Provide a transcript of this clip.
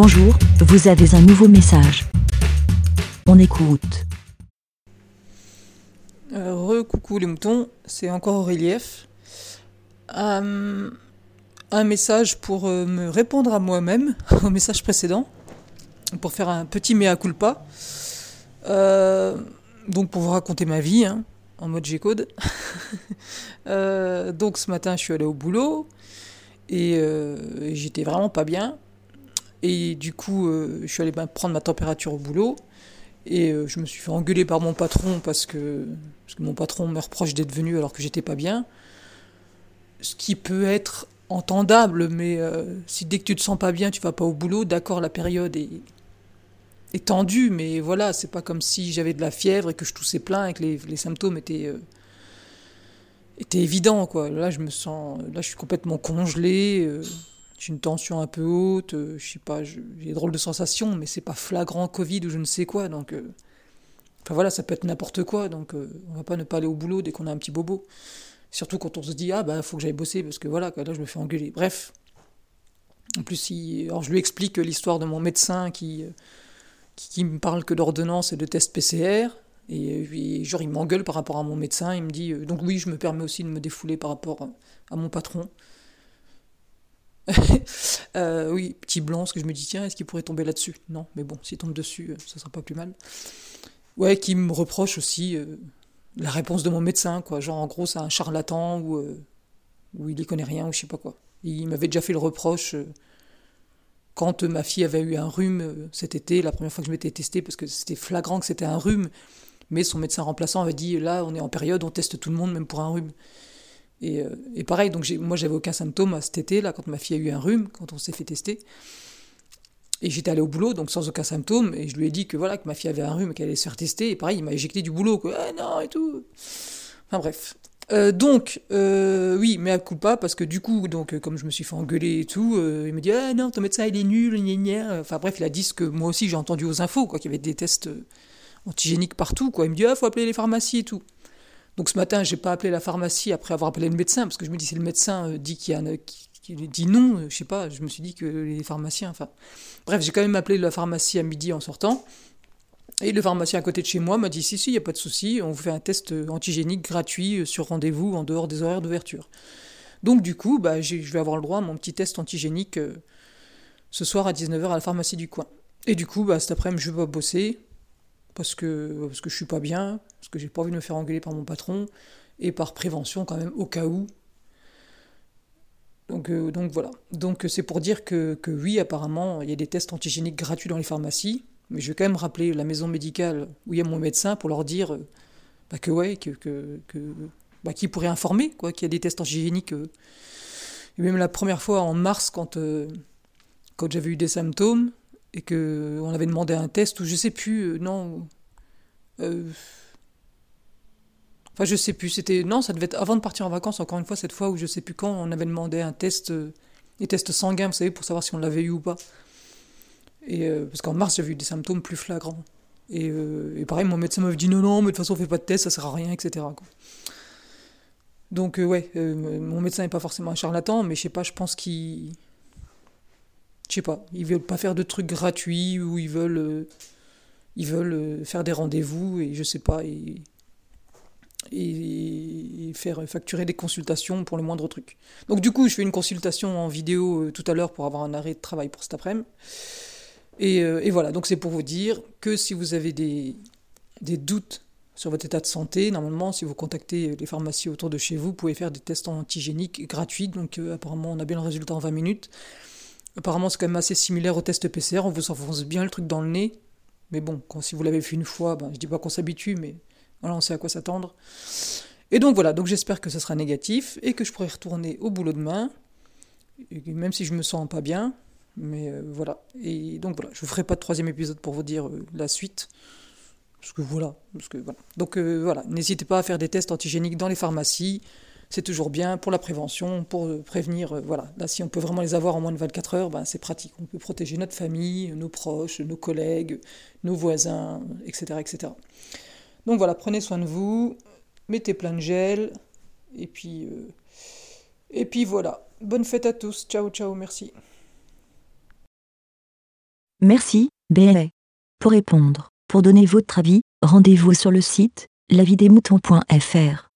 Bonjour, vous avez un nouveau message. On écoute. Euh, Re-coucou les moutons, c'est encore au relief. Euh, un message pour euh, me répondre à moi-même, au message précédent, pour faire un petit mea culpa. Euh, donc pour vous raconter ma vie, hein, en mode G-code. Euh, donc ce matin je suis allé au boulot et j'étais vraiment pas bien. Et du coup euh, je suis allé ben, prendre ma température au boulot. Et euh, je me suis fait engueuler par mon patron parce que, parce que mon patron me reproche d'être venu alors que j'étais pas bien. Ce qui peut être entendable, mais euh, si dès que tu te sens pas bien, tu vas pas au boulot, d'accord, la période est, tendue, mais voilà, c'est pas comme si j'avais de la fièvre et que je toussais plein et que les, les symptômes étaient, étaient évidents, quoi. Là, je me sens, là, je suis complètement congelé, j'ai une tension un peu haute, euh, je sais pas, j'ai des drôles de sensations, mais c'est pas flagrant Covid ou je ne sais quoi, donc. euh, Enfin voilà, ça peut être n'importe quoi, donc euh, on va pas ne pas aller au boulot dès qu'on a un petit bobo. Surtout quand on se dit, ah bah faut que j'aille bosser parce que voilà, là je me fais engueuler. Bref. En plus, il- alors je lui explique l'histoire de mon médecin qui, qui, me parle que d'ordonnance et de tests PCR. Et, genre, il m'engueule par rapport à mon médecin. Il me dit, donc oui, je me permets aussi de me défouler par rapport à mon patron. Euh, oui, petit blanc, parce que je me dis, tiens, est-ce qu'il pourrait tomber là-dessus? Non, mais bon, s'il tombe dessus, euh, ça sera pas plus mal. Ouais, qui me reproche aussi euh, la réponse de mon médecin, quoi. Genre, en gros, c'est un charlatan ou, il y connaît rien ou je sais pas quoi. Il m'avait déjà fait le reproche quand ma fille avait eu un rhume cet été, la première fois que je m'étais testé, parce que c'était flagrant que c'était un rhume, mais son médecin remplaçant avait dit là, on est en période, on teste tout le monde, même pour un rhume. Et, euh, et pareil, donc moi j'avais aucun symptôme à cet été, là, quand ma fille a eu un rhume, quand on s'est fait tester. Et j'étais allé au boulot, donc sans aucun symptôme, et je lui ai dit que voilà, que ma fille avait un rhume qu'elle allait se faire tester, et pareil, il m'a éjecté du boulot, quoi. Ah non, et tout. Enfin bref. Euh, donc, euh, oui, mais à coup pas, parce que du coup, donc, comme je me suis fait engueuler et tout, il me dit Ah non, ton médecin il est nul, gna gna. Enfin bref, il a dit ce que moi aussi j'ai entendu aux infos, quoi, qu'il y avait des tests antigéniques partout, quoi. Il me dit Ah, faut appeler les pharmacies et tout. Donc ce matin, j'ai pas appelé la pharmacie après avoir appelé le médecin, parce que je me dis si le médecin euh, dit qu'il y a dit non, euh, je sais pas, je me suis dit que les pharmaciens, enfin. Bref, j'ai quand même appelé la pharmacie à midi en sortant. Et le pharmacien à côté de chez moi m'a dit si, si, il n'y a pas de souci, on vous fait un test euh, antigénique gratuit sur rendez-vous en dehors des horaires d'ouverture. Donc du coup, bah, je vais avoir le droit à mon petit test antigénique ce soir à 19h à la pharmacie du coin. Et du coup, bah, cet après-midi, je vais bosser parce que, parce que je suis pas bien, parce que j'ai pas envie de me faire engueuler par mon patron, et par prévention quand même, au cas où. Donc, euh, donc voilà. Donc c'est pour dire que, que oui, apparemment, il y a des tests antigéniques gratuits dans les pharmacies, mais je vais quand même rappeler la maison médicale où il y a mon médecin pour leur dire bah, que ouais, que, que, bah, informer quoi, qu'il y a des tests antigéniques. euh. Et même la première fois en mars, quand, euh, quand j'avais eu des symptômes et que on avait demandé un test ou je sais plus, euh, non. euh, Enfin, je sais plus, c'était. Non, ça devait être avant de partir en vacances, encore une fois, cette fois où je sais plus quand, on avait demandé un test, euh, des tests sanguins, vous savez, pour savoir si on l'avait eu ou pas. Et, parce qu'en mars, j'avais eu des symptômes plus flagrants. Et, pareil, mon médecin m'avait dit non, non, mais de toute façon, on fait pas de test, ça sert à rien, etc. Donc, ouais, mon médecin n'est pas forcément un charlatan, mais je sais pas, je pense qu'il. Je sais pas, ils veulent pas faire de trucs gratuits ou ils veulent. euh, ils veulent euh, faire des rendez-vous et je sais pas. Et, et faire facturer des consultations pour le moindre truc. Donc du coup, je fais une consultation en vidéo euh, tout à l'heure pour avoir un arrêt de travail pour cet après-midi. Et, et voilà, donc c'est pour vous dire que si vous avez des, des doutes sur votre état de santé, normalement, si vous contactez les pharmacies autour de chez vous, vous pouvez faire des tests antigéniques gratuits. Donc apparemment, on a bien le résultat en 20 minutes. Apparemment, c'est quand même assez similaire au test PCR. On vous enfonce bien le truc dans le nez. Mais bon, quand, si vous l'avez fait une fois, ben, je dis pas qu'on s'habitue, mais voilà, on sait à quoi s'attendre. Et donc voilà, donc j'espère que ça sera négatif et que je pourrai retourner au boulot demain, même si je me sens pas bien. Mais euh, voilà. Et donc voilà, je vous ferai pas de troisième épisode pour vous dire euh, la suite. Parce que voilà. Parce que, voilà. Donc euh, voilà, n'hésitez pas à faire des tests antigéniques dans les pharmacies. C'est toujours bien pour la prévention, pour euh, prévenir. euh, voilà. Là, si on peut vraiment les avoir en moins de 24 heures, ben, c'est pratique. On peut protéger notre famille, nos proches, nos collègues, nos voisins, etc. etc. Donc voilà, prenez soin de vous, mettez plein de gel, et puis, euh, et puis voilà. Bonne fête à tous, ciao ciao, merci. Merci, BLA. Pour répondre, pour donner votre avis, rendez-vous sur le site lavidesmoutons.fr.